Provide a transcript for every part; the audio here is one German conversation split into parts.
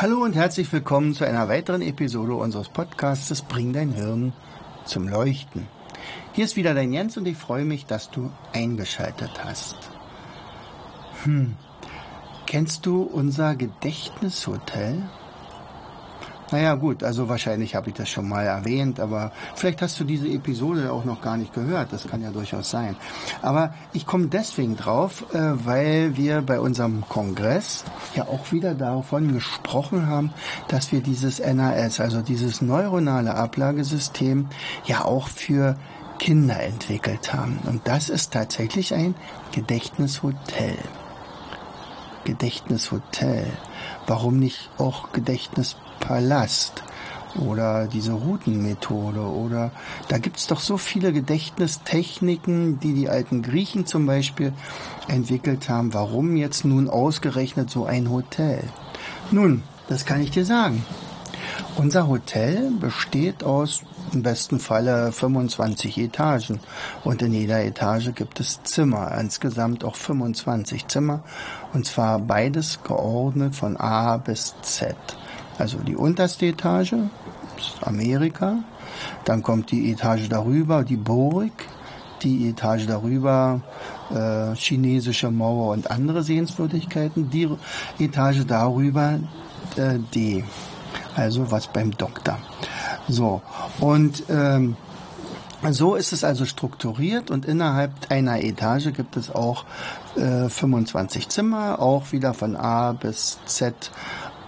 Hallo und herzlich willkommen zu einer weiteren Episode unseres Podcasts Bring dein Hirn zum Leuchten. Hier ist wieder dein Jens und ich freue mich, dass du eingeschaltet hast. Hm. Kennst du unser Gedächtnishotel? Naja gut, also wahrscheinlich habe ich das schon mal erwähnt, aber vielleicht hast du diese Episode auch noch gar nicht gehört. Das kann ja durchaus sein. Aber ich komme deswegen drauf, äh, weil wir bei unserem Kongress ja auch wieder davon gesprochen haben, dass wir dieses NAS, also dieses neuronale Ablagesystem, ja auch für Kinder entwickelt haben. Und das ist tatsächlich ein Gedächtnishotel. Gedächtnishotel. Warum nicht auch Gedächtnispalast? Oder diese Routenmethode oder da gibt's doch so viele Gedächtnistechniken, die die alten Griechen zum Beispiel entwickelt haben. Warum jetzt nun ausgerechnet so ein Hotel? Nun, das kann ich dir sagen. Unser Hotel besteht aus im besten Falle 25 Etagen. Und in jeder Etage gibt es Zimmer, insgesamt auch 25 Zimmer. Und zwar beides geordnet von A bis Z. Also die unterste Etage ist Amerika, dann kommt die Etage darüber, die Burg, die Etage darüber äh, chinesische Mauer und andere Sehenswürdigkeiten, die Etage darüber äh, D, also was beim Doktor. So, und ähm, so ist es also strukturiert und innerhalb einer Etage gibt es auch äh, 25 Zimmer, auch wieder von A bis Z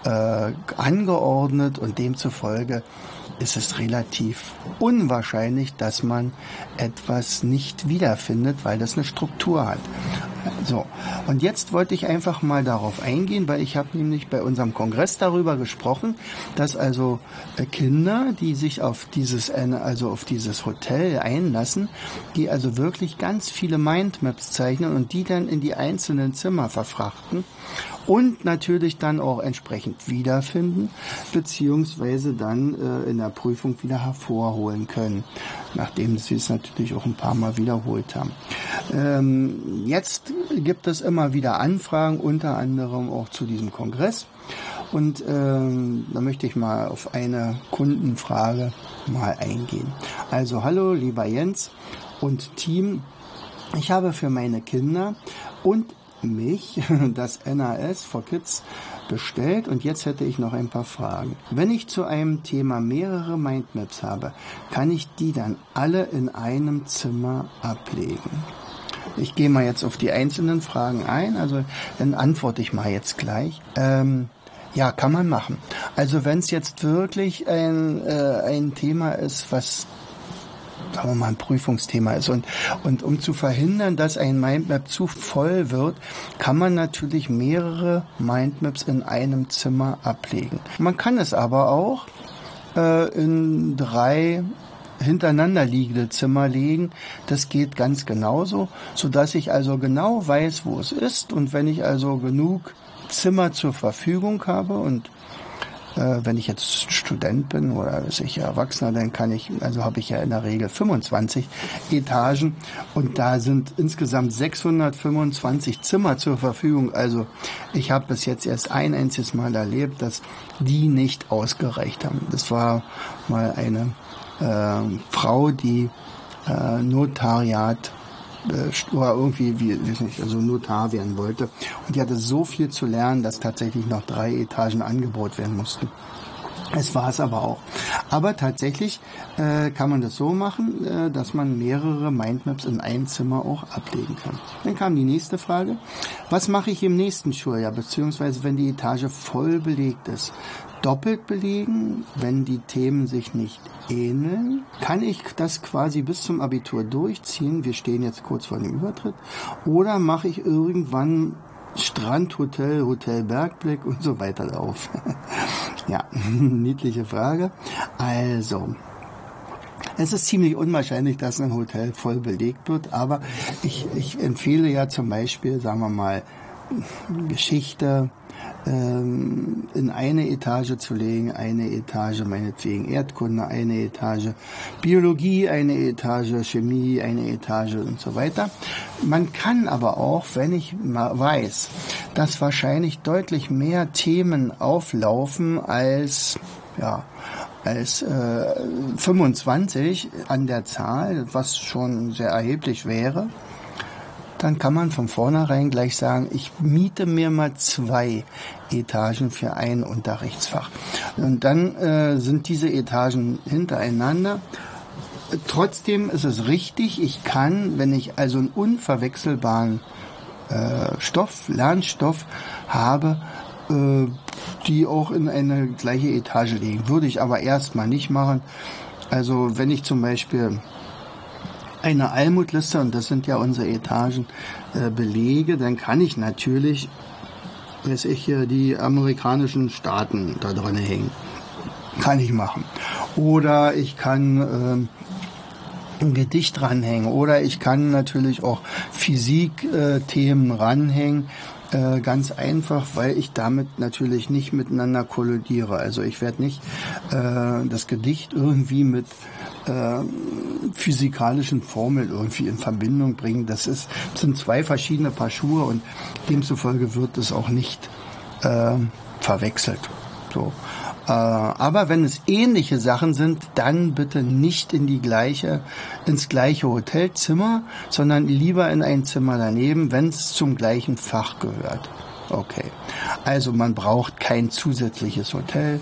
äh, angeordnet und demzufolge ist es relativ unwahrscheinlich, dass man etwas nicht wiederfindet, weil das eine Struktur hat. So, und jetzt wollte ich einfach mal darauf eingehen, weil ich habe nämlich bei unserem Kongress darüber gesprochen, dass also äh, Kinder, die sich auf dieses also auf dieses Hotel einlassen, die also wirklich ganz viele Mindmaps zeichnen und die dann in die einzelnen Zimmer verfrachten und natürlich dann auch entsprechend wiederfinden, beziehungsweise dann äh, in der Prüfung wieder hervorholen können, nachdem sie es natürlich auch ein paar Mal wiederholt haben. Ähm, jetzt gibt es immer wieder Anfragen, unter anderem auch zu diesem Kongress. Und ähm, da möchte ich mal auf eine Kundenfrage mal eingehen. Also hallo, lieber Jens und Team. Ich habe für meine Kinder und mich das NAS for Kids bestellt und jetzt hätte ich noch ein paar Fragen. Wenn ich zu einem Thema mehrere Mindmaps habe, kann ich die dann alle in einem Zimmer ablegen? Ich gehe mal jetzt auf die einzelnen Fragen ein, also dann antworte ich mal jetzt gleich. Ähm, ja, kann man machen. Also wenn es jetzt wirklich ein, äh, ein Thema ist, was sagen wir mal, ein Prüfungsthema ist. Und, und um zu verhindern, dass ein Mindmap zu voll wird, kann man natürlich mehrere Mindmaps in einem Zimmer ablegen. Man kann es aber auch äh, in drei hintereinander liegende Zimmer legen. Das geht ganz genauso, so dass ich also genau weiß, wo es ist und wenn ich also genug Zimmer zur Verfügung habe und wenn ich jetzt Student bin oder sicher Erwachsener, dann kann ich, also habe ich ja in der Regel 25 Etagen und da sind insgesamt 625 Zimmer zur Verfügung. Also ich habe bis jetzt erst ein einziges Mal erlebt, dass die nicht ausgereicht haben. Das war mal eine äh, Frau, die äh, Notariat äh, oder irgendwie, wie, weiß nicht, also Notar werden wollte. Und die hatte so viel zu lernen, dass tatsächlich noch drei Etagen angebaut werden mussten. Es war es aber auch. Aber tatsächlich äh, kann man das so machen, äh, dass man mehrere Mindmaps in ein Zimmer auch ablegen kann. Dann kam die nächste Frage. Was mache ich im nächsten Schuljahr, beziehungsweise wenn die Etage voll belegt ist? doppelt belegen, wenn die Themen sich nicht ähneln. Kann ich das quasi bis zum Abitur durchziehen? Wir stehen jetzt kurz vor dem Übertritt. Oder mache ich irgendwann Strandhotel, Hotel Bergblick und so weiter auf. Ja, niedliche Frage. Also, es ist ziemlich unwahrscheinlich, dass ein Hotel voll belegt wird, aber ich, ich empfehle ja zum Beispiel, sagen wir mal, Geschichte, ähm, in eine Etage zu legen, eine Etage meinetwegen Erdkunde, eine Etage Biologie, eine Etage Chemie, eine Etage und so weiter. Man kann aber auch, wenn ich weiß, dass wahrscheinlich deutlich mehr Themen auflaufen als ja, als äh, 25 an der Zahl, was schon sehr erheblich wäre, dann kann man von vornherein gleich sagen, ich miete mir mal zwei Etagen für ein Unterrichtsfach. Und dann äh, sind diese Etagen hintereinander. Trotzdem ist es richtig, ich kann, wenn ich also einen unverwechselbaren äh, Stoff, Lernstoff habe, äh, die auch in eine gleiche Etage legen. Würde ich aber erstmal nicht machen. Also wenn ich zum Beispiel eine Almutliste, und das sind ja unsere Etagen, äh, belege, dann kann ich natürlich, weiß ich hier, die amerikanischen Staaten da dran hängen. Kann ich machen. Oder ich kann äh, ein Gedicht ranhängen. Oder ich kann natürlich auch Physikthemen äh, ranhängen. Ganz einfach, weil ich damit natürlich nicht miteinander kollidiere. Also ich werde nicht äh, das Gedicht irgendwie mit äh, physikalischen Formeln irgendwie in Verbindung bringen. Das ist, das sind zwei verschiedene Paar Schuhe und demzufolge wird es auch nicht äh, verwechselt. So. Äh, aber wenn es ähnliche Sachen sind, dann bitte nicht in die gleiche, ins gleiche Hotelzimmer, sondern lieber in ein Zimmer daneben, wenn es zum gleichen Fach gehört. Okay. Also man braucht kein zusätzliches Hotel,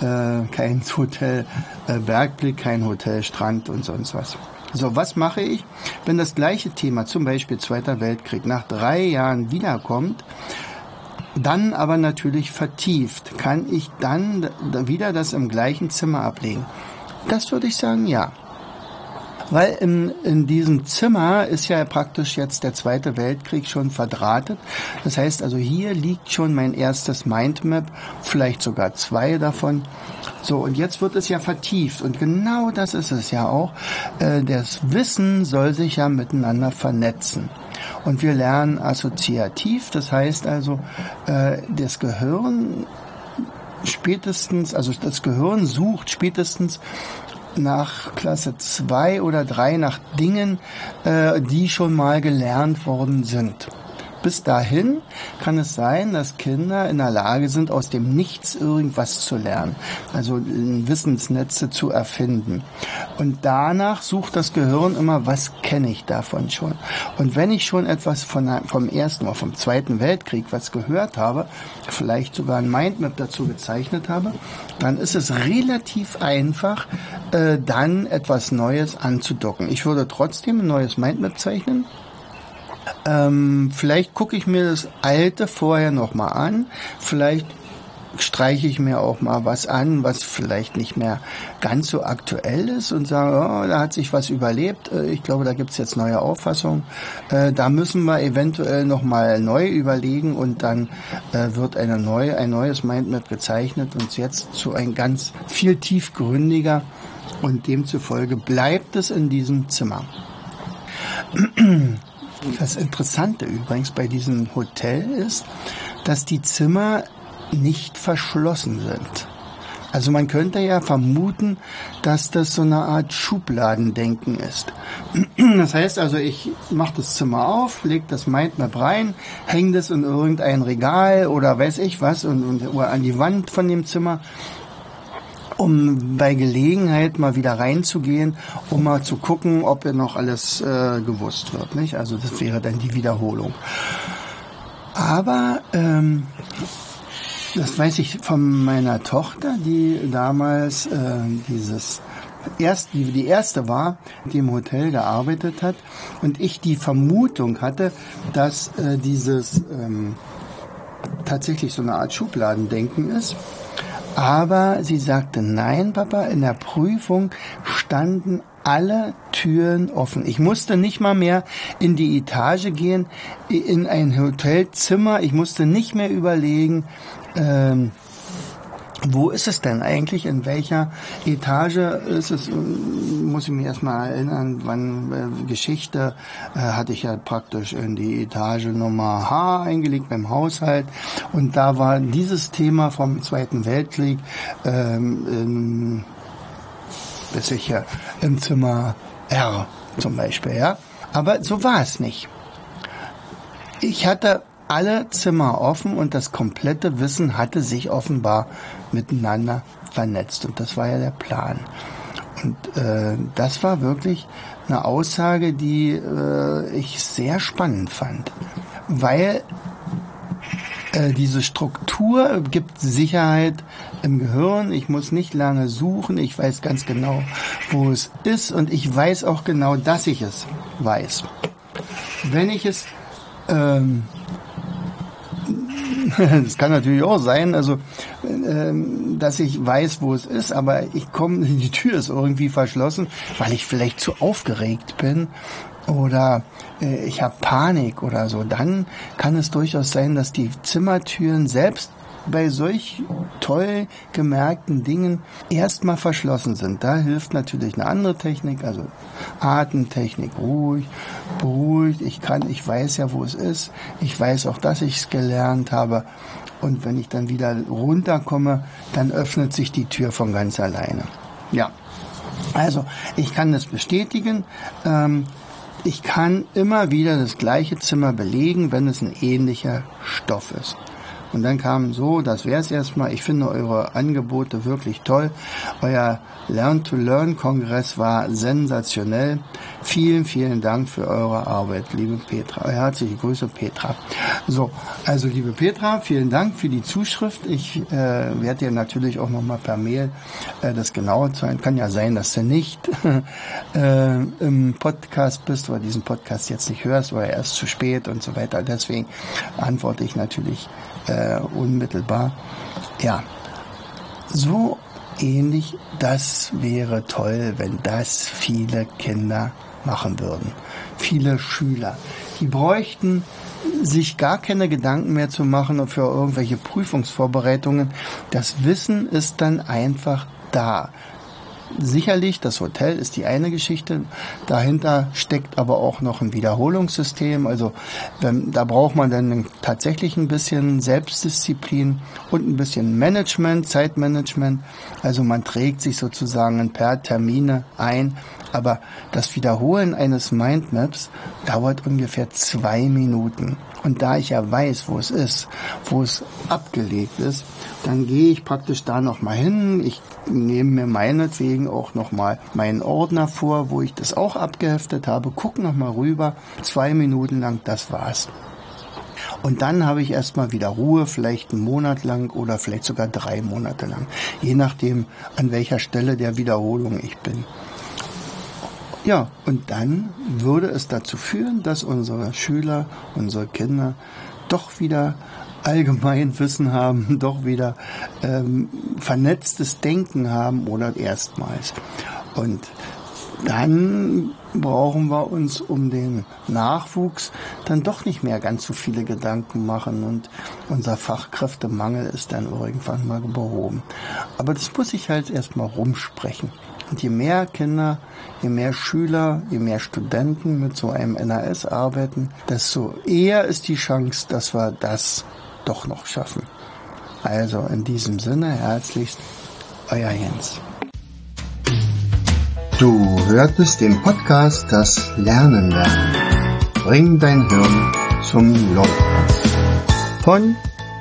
äh, kein Hotel äh, Bergblick, kein Hotel Strand und sonst was. So, was mache ich, wenn das gleiche Thema, zum Beispiel Zweiter Weltkrieg, nach drei Jahren wiederkommt? Dann aber natürlich vertieft. Kann ich dann wieder das im gleichen Zimmer ablegen? Das würde ich sagen, ja. Weil in, in diesem Zimmer ist ja praktisch jetzt der Zweite Weltkrieg schon verdrahtet. Das heißt also, hier liegt schon mein erstes Mindmap, vielleicht sogar zwei davon. So, und jetzt wird es ja vertieft. Und genau das ist es ja auch. Äh, das Wissen soll sich ja miteinander vernetzen. Und wir lernen assoziativ, das heißt also, äh, das Gehirn spätestens, also das Gehirn sucht spätestens nach Klasse 2 oder 3 nach Dingen, äh, die schon mal gelernt worden sind. Bis dahin kann es sein, dass Kinder in der Lage sind, aus dem Nichts irgendwas zu lernen, also Wissensnetze zu erfinden. Und danach sucht das Gehirn immer, was kenne ich davon schon. Und wenn ich schon etwas von, vom Ersten oder vom Zweiten Weltkrieg was gehört habe, vielleicht sogar ein Mindmap dazu gezeichnet habe, dann ist es relativ einfach, äh, dann etwas Neues anzudocken. Ich würde trotzdem ein neues Mindmap zeichnen, ähm, vielleicht gucke ich mir das alte vorher nochmal an. Vielleicht streiche ich mir auch mal was an, was vielleicht nicht mehr ganz so aktuell ist und sage, oh, da hat sich was überlebt. Äh, ich glaube, da gibt's jetzt neue Auffassungen. Äh, da müssen wir eventuell nochmal neu überlegen und dann äh, wird eine neue, ein neues Mindmap gezeichnet und jetzt zu ein ganz viel tiefgründiger und demzufolge bleibt es in diesem Zimmer. Das Interessante übrigens bei diesem Hotel ist, dass die Zimmer nicht verschlossen sind. Also man könnte ja vermuten, dass das so eine Art Schubladendenken ist. Das heißt also, ich mache das Zimmer auf, lege das Mindmap rein, hänge das in irgendein Regal oder weiß ich was und, und oder an die Wand von dem Zimmer um bei Gelegenheit mal wieder reinzugehen, um mal zu gucken, ob er noch alles äh, gewusst wird. Nicht? Also das wäre dann die Wiederholung. Aber ähm, das weiß ich von meiner Tochter, die damals äh, dieses erst, die die erste war, die im Hotel gearbeitet hat und ich die Vermutung hatte, dass äh, dieses ähm, tatsächlich so eine Art Schubladendenken ist aber sie sagte, nein, Papa, in der Prüfung standen alle Türen offen. Ich musste nicht mal mehr in die Etage gehen, in ein Hotelzimmer. Ich musste nicht mehr überlegen, ähm, wo ist es denn eigentlich? In welcher Etage ist es? Muss ich mich erstmal erinnern, wann äh, Geschichte äh, hatte ich ja praktisch in die Etage Nummer H eingelegt beim Haushalt und da war dieses Thema vom Zweiten Weltkrieg ähm, in, sicher im Zimmer R zum Beispiel, ja. Aber so war es nicht. Ich hatte alle Zimmer offen und das komplette Wissen hatte sich offenbar miteinander vernetzt. Und das war ja der Plan. Und äh, das war wirklich eine Aussage, die äh, ich sehr spannend fand, weil äh, diese Struktur gibt Sicherheit im Gehirn. Ich muss nicht lange suchen. Ich weiß ganz genau, wo es ist und ich weiß auch genau, dass ich es weiß. Wenn ich es ähm, das kann natürlich auch sein, also ähm, dass ich weiß, wo es ist, aber ich komme, die Tür ist irgendwie verschlossen, weil ich vielleicht zu aufgeregt bin oder äh, ich habe Panik oder so. Dann kann es durchaus sein, dass die Zimmertüren selbst bei solch toll gemerkten Dingen erstmal verschlossen sind. Da hilft natürlich eine andere Technik, also Atemtechnik, ruhig, beruhigt. Ich kann, ich weiß ja, wo es ist. Ich weiß auch, dass ich es gelernt habe. Und wenn ich dann wieder runterkomme, dann öffnet sich die Tür von ganz alleine. Ja. Also, ich kann das bestätigen. Ähm, ich kann immer wieder das gleiche Zimmer belegen, wenn es ein ähnlicher Stoff ist. Und dann kam so, das wäre es erstmal. Ich finde eure Angebote wirklich toll. Euer Learn-to-Learn-Kongress war sensationell. Vielen, vielen Dank für eure Arbeit, liebe Petra. Herzliche Grüße, Petra. So, also liebe Petra, vielen Dank für die Zuschrift. Ich äh, werde dir natürlich auch nochmal per Mail äh, das genaue zeigen. Kann ja sein, dass du nicht äh, im Podcast bist oder diesen Podcast jetzt nicht hörst oder erst zu spät und so weiter. Deswegen antworte ich natürlich äh, unmittelbar. Ja, so ähnlich, das wäre toll, wenn das viele Kinder machen würden. Viele Schüler. Die bräuchten sich gar keine Gedanken mehr zu machen für irgendwelche Prüfungsvorbereitungen. Das Wissen ist dann einfach da sicherlich, das Hotel ist die eine Geschichte. Dahinter steckt aber auch noch ein Wiederholungssystem. Also wenn, da braucht man dann tatsächlich ein bisschen Selbstdisziplin und ein bisschen Management, Zeitmanagement. Also man trägt sich sozusagen per Termine ein. Aber das Wiederholen eines Mindmaps dauert ungefähr zwei Minuten. Und da ich ja weiß, wo es ist, wo es abgelegt ist, dann gehe ich praktisch da nochmal hin. Ich nehme mir meinetwegen auch nochmal meinen Ordner vor, wo ich das auch abgeheftet habe, gucke nochmal rüber, zwei Minuten lang, das war's. Und dann habe ich erstmal wieder Ruhe, vielleicht einen Monat lang oder vielleicht sogar drei Monate lang, je nachdem, an welcher Stelle der Wiederholung ich bin. Ja, und dann würde es dazu führen, dass unsere Schüler, unsere Kinder doch wieder allgemein Wissen haben, doch wieder ähm, vernetztes Denken haben oder erstmals. Und dann brauchen wir uns um den Nachwuchs dann doch nicht mehr ganz so viele Gedanken machen und unser Fachkräftemangel ist dann irgendwann mal behoben. Aber das muss ich halt erstmal rumsprechen. Und je mehr Kinder, je mehr Schüler, je mehr Studenten mit so einem NAS arbeiten, desto eher ist die Chance, dass wir das doch noch schaffen. Also in diesem Sinne herzlichst, euer Jens. Du hörtest den Podcast Das Lernen lernen. Bring dein Hirn zum Laufen. Von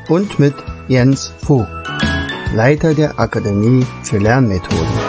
und mit Jens Vogt, Leiter der Akademie für Lernmethoden.